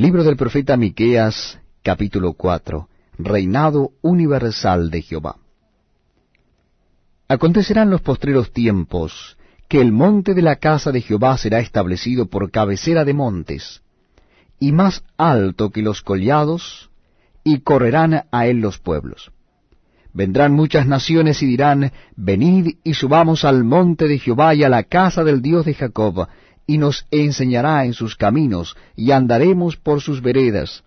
Libro del profeta Miqueas, capítulo 4. Reinado universal de Jehová. Acontecerán los postreros tiempos que el monte de la casa de Jehová será establecido por cabecera de montes, y más alto que los collados, y correrán a él los pueblos. Vendrán muchas naciones y dirán, Venid y subamos al monte de Jehová y a la casa del Dios de Jacob, y nos enseñará en sus caminos, y andaremos por sus veredas.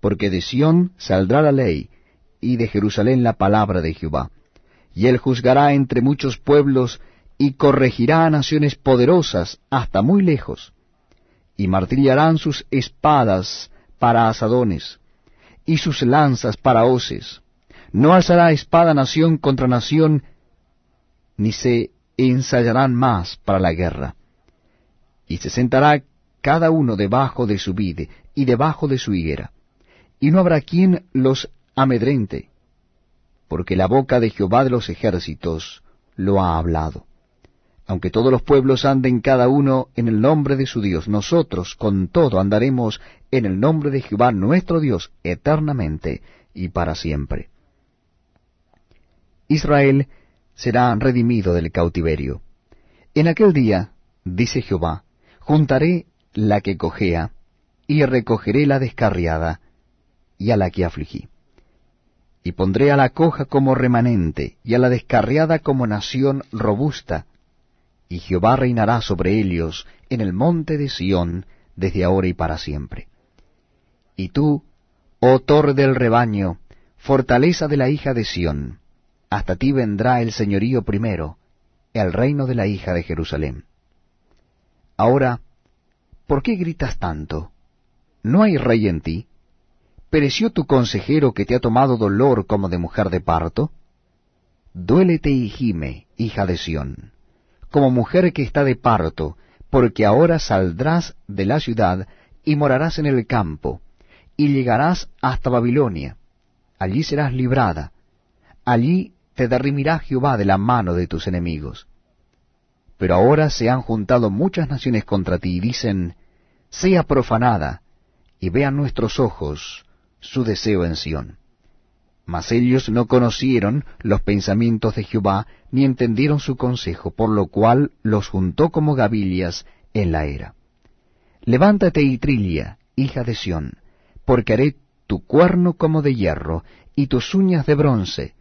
Porque de Sión saldrá la ley, y de Jerusalén la palabra de Jehová. Y él juzgará entre muchos pueblos, y corregirá a naciones poderosas hasta muy lejos. Y martillarán sus espadas para asadones, y sus lanzas para hoces. No alzará espada nación contra nación, ni se ensayarán más para la guerra y se sentará cada uno debajo de su vide y debajo de su higuera, y no habrá quien los amedrente, porque la boca de Jehová de los ejércitos lo ha hablado. Aunque todos los pueblos anden cada uno en el nombre de su Dios, nosotros con todo andaremos en el nombre de Jehová nuestro Dios eternamente y para siempre. Israel será redimido del cautiverio. En aquel día, dice Jehová, juntaré la que cojea, y recogeré la descarriada, y a la que afligí. Y pondré a la coja como remanente, y a la descarriada como nación robusta, y Jehová reinará sobre ellos en el monte de Sión, desde ahora y para siempre. Y tú, oh torre del rebaño, fortaleza de la hija de Sión, hasta ti vendrá el señorío primero, el reino de la hija de Jerusalén. Ahora, ¿por qué gritas tanto? ¿No hay rey en ti? ¿Pereció tu consejero que te ha tomado dolor como de mujer de parto? Duélete y gime, hija de Sión, como mujer que está de parto, porque ahora saldrás de la ciudad y morarás en el campo, y llegarás hasta Babilonia. Allí serás librada, allí te derrimirá Jehová de la mano de tus enemigos. Pero ahora se han juntado muchas naciones contra ti y dicen, sea profanada, y vean nuestros ojos su deseo en Sión. Mas ellos no conocieron los pensamientos de Jehová, ni entendieron su consejo, por lo cual los juntó como gavillas en la era. Levántate y trilla, hija de Sión, porque haré tu cuerno como de hierro, y tus uñas de bronce,